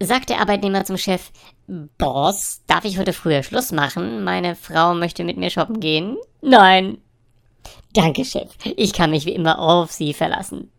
sagt der Arbeitnehmer zum Chef, Boss, darf ich heute früher Schluss machen? Meine Frau möchte mit mir shoppen gehen. Nein. Danke, Chef. Ich kann mich wie immer auf Sie verlassen.